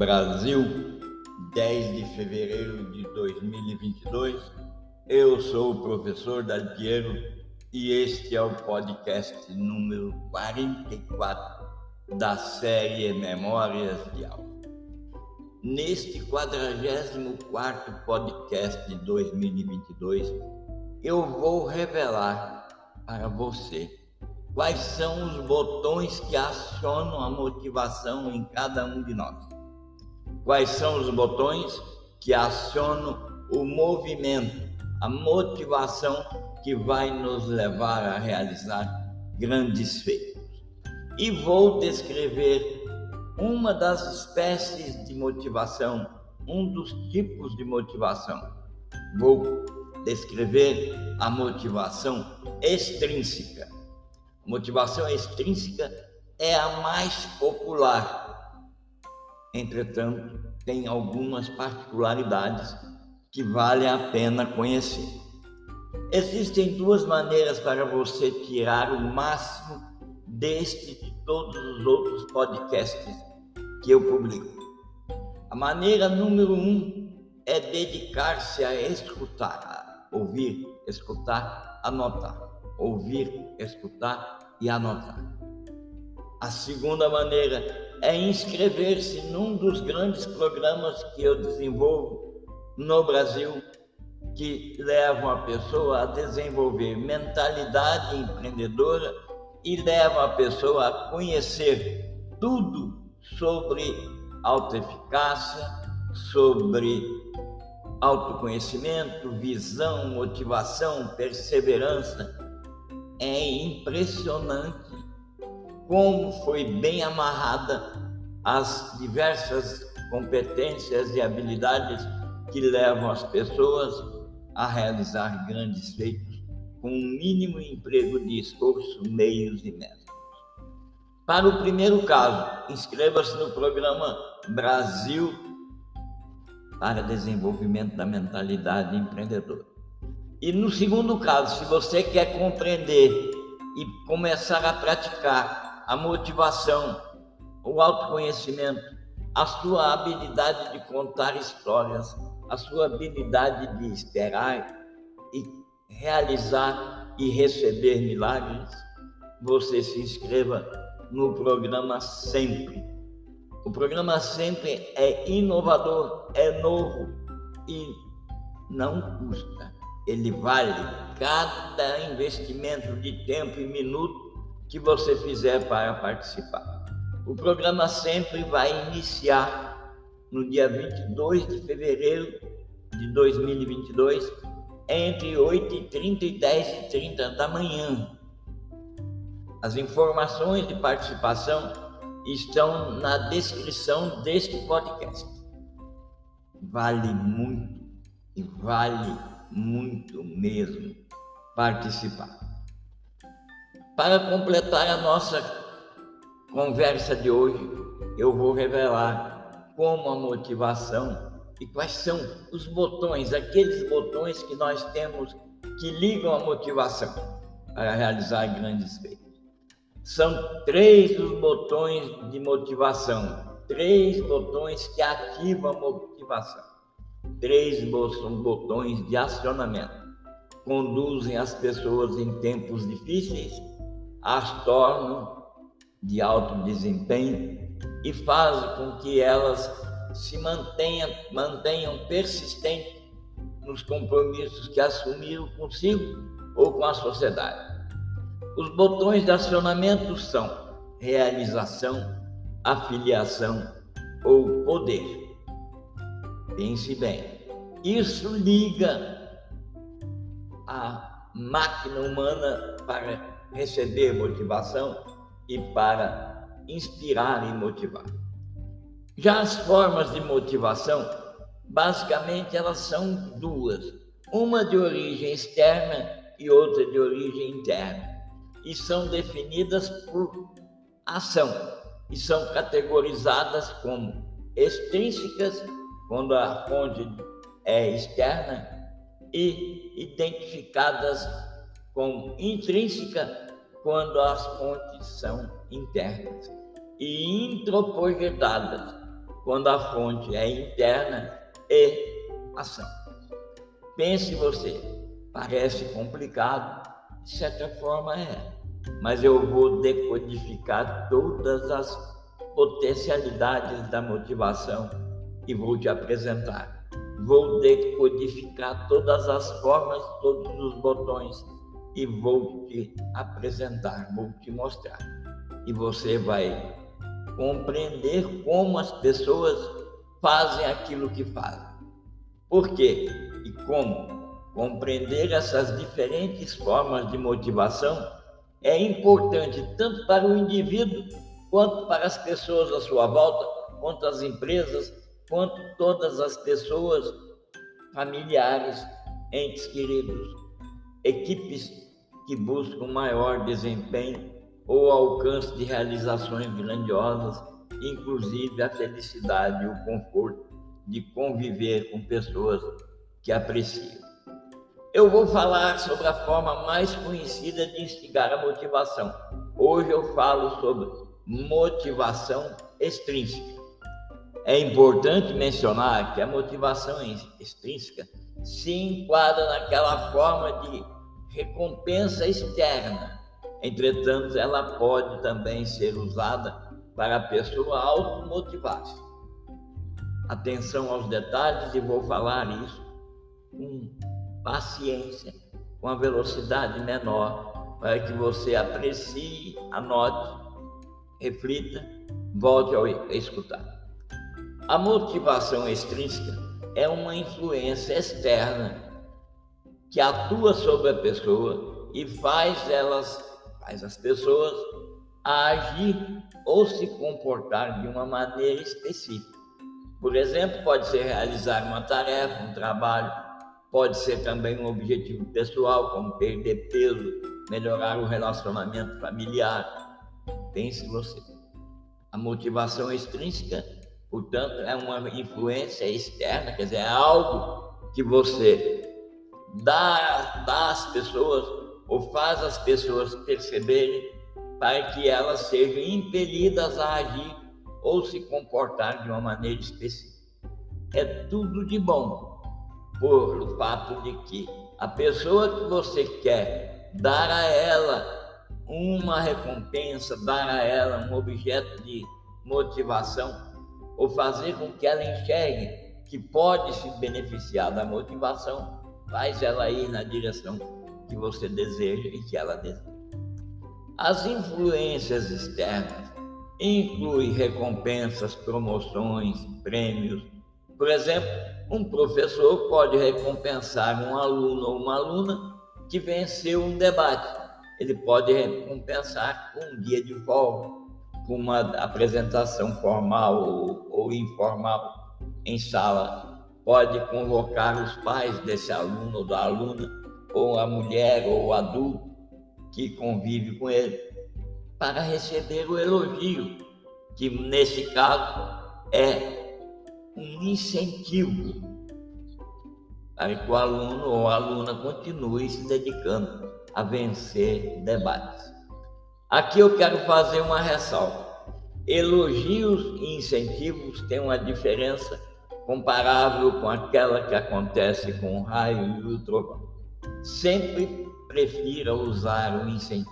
Brasil, 10 de fevereiro de 2022. Eu sou o professor Dalpiero e este é o podcast número 44 da série Memórias de Aula. Neste 44 podcast de 2022, eu vou revelar para você quais são os botões que acionam a motivação em cada um de nós. Quais são os botões que acionam o movimento, a motivação que vai nos levar a realizar grandes feitos. E vou descrever uma das espécies de motivação, um dos tipos de motivação. Vou descrever a motivação extrínseca. motivação extrínseca é a mais popular. Entretanto, tem algumas particularidades que vale a pena conhecer. Existem duas maneiras para você tirar o máximo deste e de todos os outros podcasts que eu publico. A maneira número um é dedicar-se a escutar, a ouvir, escutar, anotar. Ouvir, escutar e anotar. A segunda maneira é inscrever-se num dos grandes programas que eu desenvolvo no Brasil, que levam a pessoa a desenvolver mentalidade empreendedora e levam a pessoa a conhecer tudo sobre autoeficácia, sobre autoconhecimento, visão, motivação, perseverança. É impressionante como foi bem amarrada as diversas competências e habilidades que levam as pessoas a realizar grandes feitos com um mínimo emprego de esforço, meios e metas. Para o primeiro caso, inscreva-se no programa Brasil para Desenvolvimento da Mentalidade Empreendedora. E no segundo caso, se você quer compreender e começar a praticar a motivação, o autoconhecimento, a sua habilidade de contar histórias, a sua habilidade de esperar e realizar e receber milagres, você se inscreva no programa Sempre. O programa Sempre é inovador, é novo e não custa. Ele vale cada investimento de tempo e minuto que você fizer para participar. O programa Sempre vai iniciar no dia 22 de fevereiro de 2022, entre 8h30 e 10h30 da manhã. As informações de participação estão na descrição deste podcast. Vale muito e vale muito mesmo participar. Para completar a nossa conversa de hoje, eu vou revelar como a motivação e quais são os botões, aqueles botões que nós temos que ligam a motivação para realizar grandes feitos. São três os botões de motivação, três botões que ativam a motivação, três botões de acionamento. Conduzem as pessoas em tempos difíceis, as tornam de alto desempenho e fazem com que elas se mantenham, mantenham persistentes nos compromissos que assumiram consigo ou com a sociedade. Os botões de acionamento são realização, afiliação ou poder. Pense bem. Isso liga a máquina humana para receber motivação e para inspirar e motivar. Já as formas de motivação, basicamente elas são duas: uma de origem externa e outra de origem interna. E são definidas por ação. E são categorizadas como extrínsecas, quando a fonte é externa, e identificadas como intrínseca, quando as fontes são internas, e introprojetadas, quando a fonte é interna e ação. Pense você, parece complicado, de certa forma é, mas eu vou decodificar todas as potencialidades da motivação e vou te apresentar. Vou decodificar todas as formas, todos os botões e vou te apresentar, vou te mostrar. E você vai compreender como as pessoas fazem aquilo que fazem. Por quê e como? Compreender essas diferentes formas de motivação é importante tanto para o indivíduo quanto para as pessoas à sua volta, quanto as empresas, quanto todas as pessoas, familiares, entes queridos, equipes que buscam maior desempenho ou alcance de realizações grandiosas, inclusive a felicidade e o conforto de conviver com pessoas que apreciam. Eu vou falar sobre a forma mais conhecida de instigar a motivação. Hoje eu falo sobre motivação extrínseca. É importante mencionar que a motivação extrínseca se enquadra naquela forma de recompensa externa. Entretanto, ela pode também ser usada para a pessoa automotivar-se. Atenção aos detalhes e vou falar isso com paciência, com a velocidade menor, para que você aprecie, anote, reflita, volte a escutar. A motivação extrínseca é uma influência externa que atua sobre a pessoa e faz elas, faz as pessoas agir ou se comportar de uma maneira específica. Por exemplo, pode ser realizar uma tarefa, um trabalho, pode ser também um objetivo pessoal, como perder peso, melhorar o relacionamento familiar. Pense você. A motivação extrínseca, portanto, é uma influência externa, quer dizer, é algo que você dá, dá às pessoas ou faz as pessoas perceberem para que elas sejam impelidas a agir ou se comportar de uma maneira específica. É tudo de bom, por o fato de que a pessoa que você quer dar a ela uma recompensa, dar a ela um objeto de motivação, ou fazer com que ela enxergue que pode se beneficiar da motivação, faz ela ir na direção que você deseja e que ela deseja. As influências externas incluem recompensas, promoções, prêmios. Por exemplo, um professor pode recompensar um aluno ou uma aluna que venceu um debate. Ele pode recompensar com um dia de folga, com uma apresentação formal ou, informal em sala pode convocar os pais desse aluno ou da aluna, ou a mulher ou o adulto que convive com ele, para receber o elogio, que nesse caso é um incentivo para que o aluno ou a aluna continue se dedicando a vencer debates. Aqui eu quero fazer uma ressalva. Elogios e incentivos têm uma diferença comparável com aquela que acontece com o raio e o trovão. Sempre prefira usar o incentivo.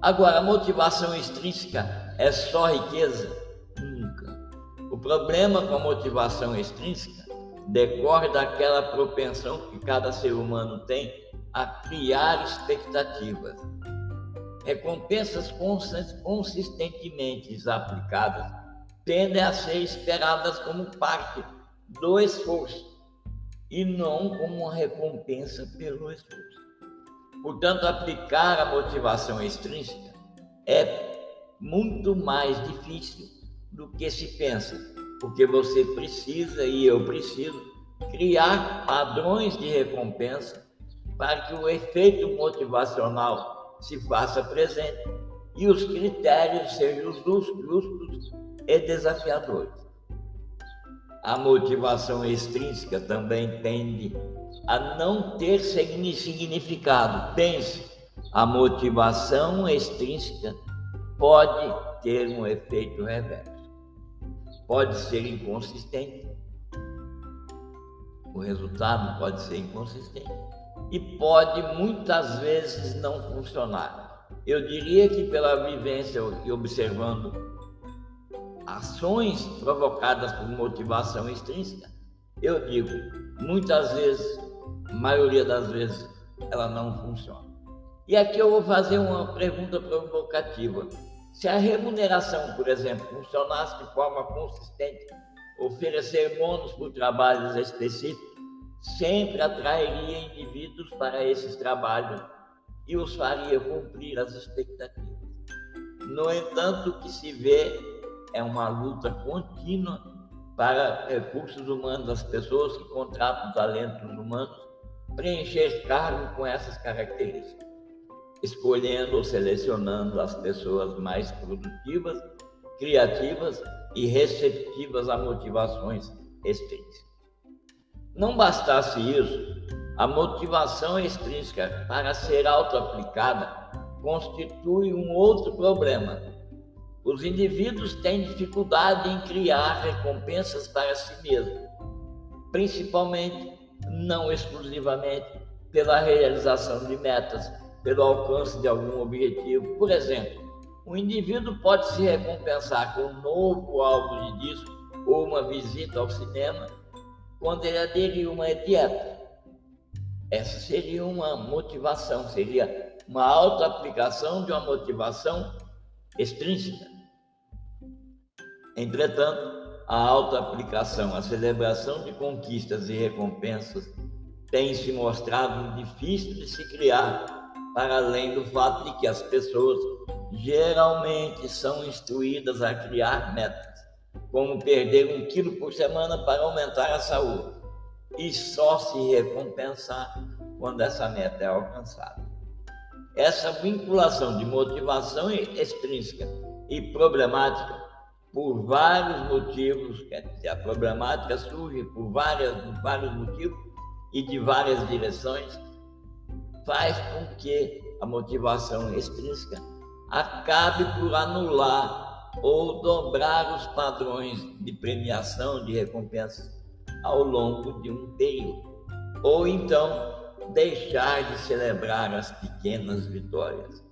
Agora, a motivação extrínseca é só riqueza? Nunca. O problema com a motivação extrínseca decorre daquela propensão que cada ser humano tem a criar expectativas. Recompensas consistentemente aplicadas tendem a ser esperadas como parte do esforço e não como uma recompensa pelo esforço. Portanto, aplicar a motivação extrínseca é muito mais difícil do que se pensa, porque você precisa e eu preciso criar padrões de recompensa para que o efeito motivacional se faça presente e os critérios sejam justos e desafiadores. A motivação extrínseca também tende a não ter significado. Pense, a motivação extrínseca pode ter um efeito reverso. pode ser inconsistente, o resultado pode ser inconsistente e pode muitas vezes não funcionar. Eu diria que pela vivência e observando ações provocadas por motivação extrínseca, eu digo, muitas vezes, maioria das vezes, ela não funciona. E aqui eu vou fazer uma pergunta provocativa. Se a remuneração, por exemplo, funcionasse de forma consistente, oferecer bônus por trabalhos específicos, sempre atrairia indivíduos para esses trabalhos e os faria cumprir as expectativas. No entanto, o que se vê é uma luta contínua para recursos humanos, as pessoas que contratam talentos humanos, preencher cargo com essas características, escolhendo ou selecionando as pessoas mais produtivas, criativas e receptivas a motivações extrínsecas. Não bastasse isso, a motivação extrínseca para ser auto-aplicada constitui um outro problema. Os indivíduos têm dificuldade em criar recompensas para si mesmos, principalmente, não exclusivamente, pela realização de metas, pelo alcance de algum objetivo. Por exemplo, um indivíduo pode se recompensar com um novo álbum de disco ou uma visita ao cinema quando ele aderir uma dieta. Essa seria uma motivação, seria uma auto-aplicação de uma motivação extrínseca. Entretanto, a auto-aplicação, a celebração de conquistas e recompensas tem se mostrado difícil de se criar, para além do fato de que as pessoas geralmente são instruídas a criar metas como perder um quilo por semana para aumentar a saúde e só se recompensar quando essa meta é alcançada. Essa vinculação de motivação extrínseca e problemática por vários motivos, quer dizer, a problemática surge por várias, vários motivos e de várias direções, faz com que a motivação extrínseca acabe por anular ou dobrar os padrões de premiação, de recompensa ao longo de um período. Ou então deixar de celebrar as pequenas vitórias,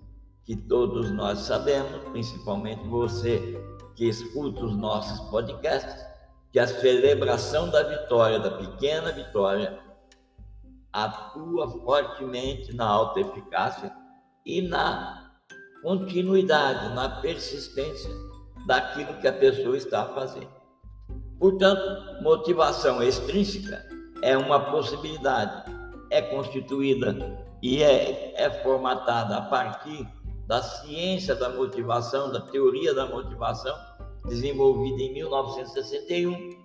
que todos nós sabemos, principalmente você que escuta os nossos podcasts, que a celebração da vitória, da pequena vitória, atua fortemente na alta eficácia e na continuidade, na persistência daquilo que a pessoa está fazendo. Portanto, motivação extrínseca é uma possibilidade, é constituída e é, é formatada a partir da ciência da motivação, da teoria da motivação, desenvolvida em 1961,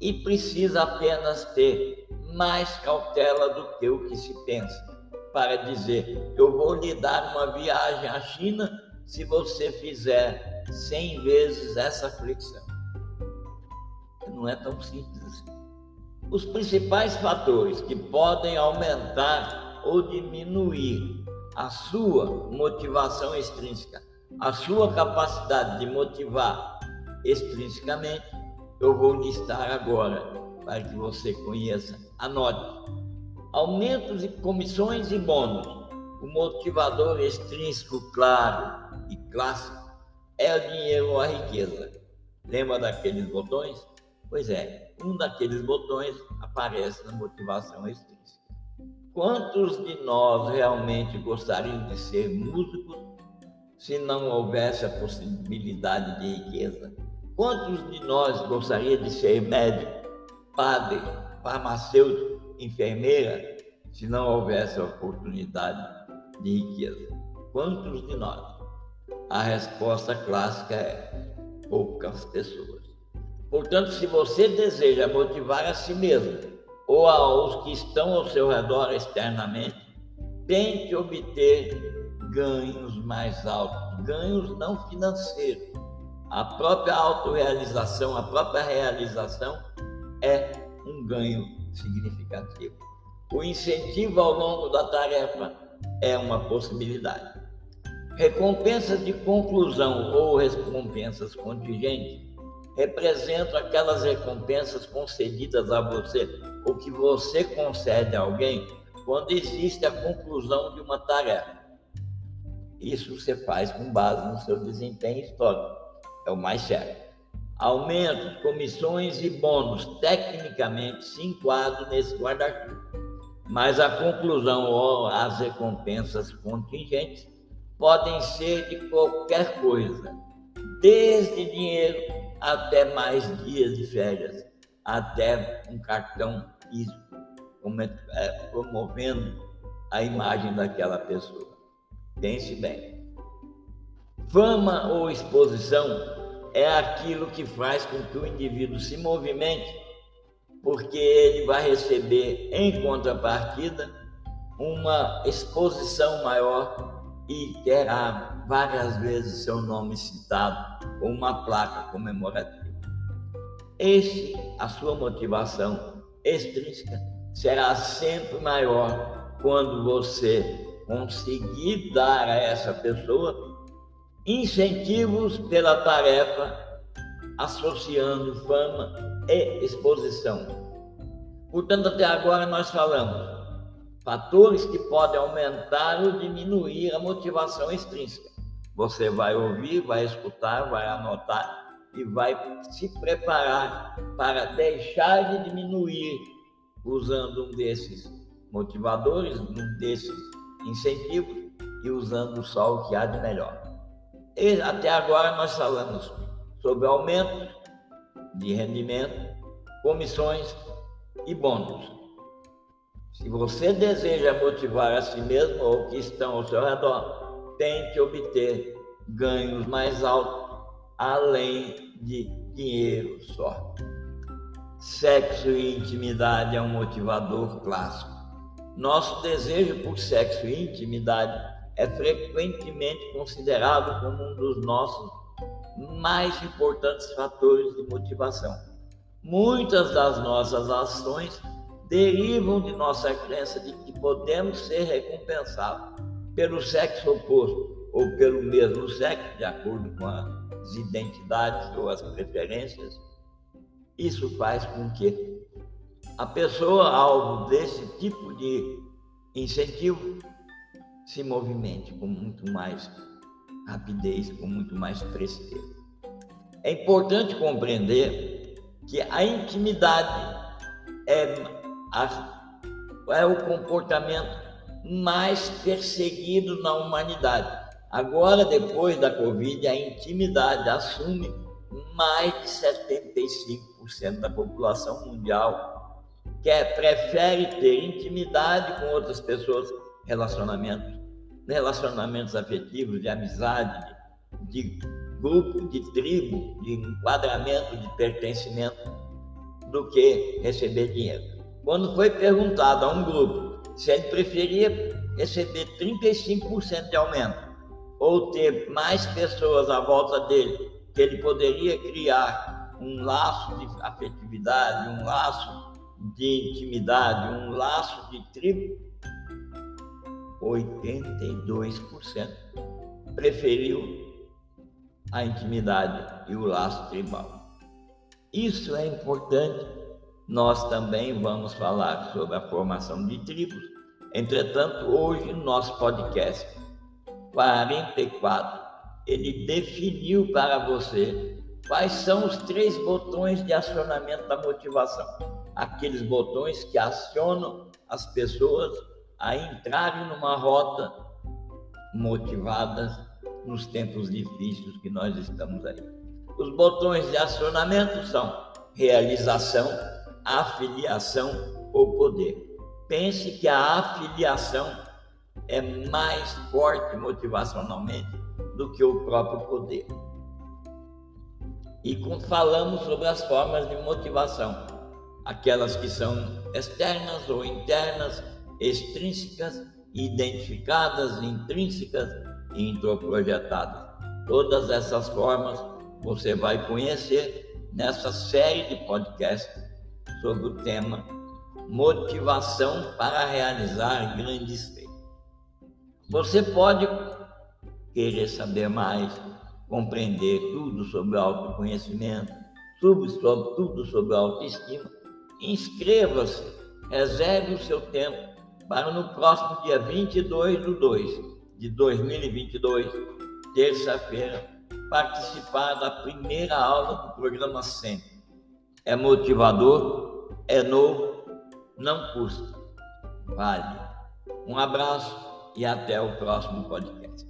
e precisa apenas ter mais cautela do que o que se pensa para dizer: eu vou lhe dar uma viagem à China se você fizer 100 vezes essa flexão. Não é tão simples assim. Os principais fatores que podem aumentar ou diminuir a sua motivação extrínseca, a sua capacidade de motivar extrinsecamente, eu vou listar agora para que você conheça. Anote. Aumentos de comissões e bônus. O motivador extrínseco claro e clássico é o dinheiro ou a riqueza. Lembra daqueles botões? Pois é, um daqueles botões aparece na motivação extrínseca. Quantos de nós realmente gostariam de ser músicos se não houvesse a possibilidade de riqueza? Quantos de nós gostaria de ser médico, padre, farmacêutico, enfermeira, se não houvesse a oportunidade de riqueza? Quantos de nós? A resposta clássica é poucas pessoas. Portanto, se você deseja motivar a si mesmo ou aos que estão ao seu redor externamente, tente obter ganhos mais altos, ganhos não financeiros. A própria autorrealização, a própria realização é um ganho significativo. O incentivo ao longo da tarefa é uma possibilidade. Recompensas de conclusão ou recompensas contingentes representam aquelas recompensas concedidas a você, ou que você concede a alguém, quando existe a conclusão de uma tarefa. Isso você faz com base no seu desempenho histórico. É o mais certo. Aumentos, comissões e bônus tecnicamente se enquadram nesse guarda-chuva. Mas a conclusão ou as recompensas contingentes podem ser de qualquer coisa, desde dinheiro até mais dias de férias, até um cartão físico, é, promovendo a imagem daquela pessoa. Pense bem. Fama ou exposição é aquilo que faz com que o indivíduo se movimente, porque ele vai receber em contrapartida uma exposição maior e terá várias vezes seu nome citado com uma placa comemorativa. Esse, a sua motivação extrínseca será sempre maior quando você conseguir dar a essa pessoa incentivos pela tarefa, associando fama e exposição. Portanto, até agora nós falamos fatores que podem aumentar ou diminuir a motivação extrínseca. Você vai ouvir, vai escutar, vai anotar e vai se preparar para deixar de diminuir usando um desses motivadores, um desses incentivos e usando só o que há de melhor. E até agora nós falamos sobre aumento de rendimento, comissões e bônus. Se você deseja motivar a si mesmo ou que estão ao seu redor, tente obter ganhos mais altos, além de dinheiro só. Sexo e intimidade é um motivador clássico. Nosso desejo por sexo e intimidade é frequentemente considerado como um dos nossos mais importantes fatores de motivação. Muitas das nossas ações derivam de nossa crença de que podemos ser recompensados pelo sexo oposto ou pelo mesmo sexo, de acordo com as identidades ou as preferências. Isso faz com que a pessoa, alvo desse tipo de incentivo, se movimente com muito mais rapidez, com muito mais presteza. É importante compreender que a intimidade é, é o comportamento mais perseguido na humanidade. Agora, depois da Covid, a intimidade assume mais de 75% da população mundial quer, prefere ter intimidade com outras pessoas, relacionamentos, relacionamentos afetivos, de amizade, de grupo, de tribo, de enquadramento, de pertencimento, do que receber dinheiro. Quando foi perguntado a um grupo se ele preferia receber 35% de aumento ou ter mais pessoas à volta dele, que ele poderia criar um laço de afetividade, um laço de intimidade, um laço de tribo, 82% preferiu a intimidade e o laço tribal. Isso é importante. Nós também vamos falar sobre a formação de tribos. Entretanto, hoje no nosso podcast 44, ele definiu para você quais são os três botões de acionamento da motivação aqueles botões que acionam as pessoas a entrarem numa rota motivadas nos tempos difíceis que nós estamos aí. Os botões de acionamento são realização, afiliação ou poder. Pense que a afiliação é mais forte motivacionalmente do que o próprio poder. E falamos sobre as formas de motivação aquelas que são externas ou internas, extrínsecas, identificadas, intrínsecas e introprojetadas. Todas essas formas você vai conhecer nessa série de podcasts sobre o tema Motivação para realizar grandes feitos. Você pode querer saber mais, compreender tudo sobre autoconhecimento, sobre, sobre tudo sobre autoestima, inscreva-se, reserve o seu tempo para no próximo dia 22 de 2 de 2022, terça-feira, participar da primeira aula do programa Sempre. É motivador, é novo, não custa. Vale. Um abraço e até o próximo podcast.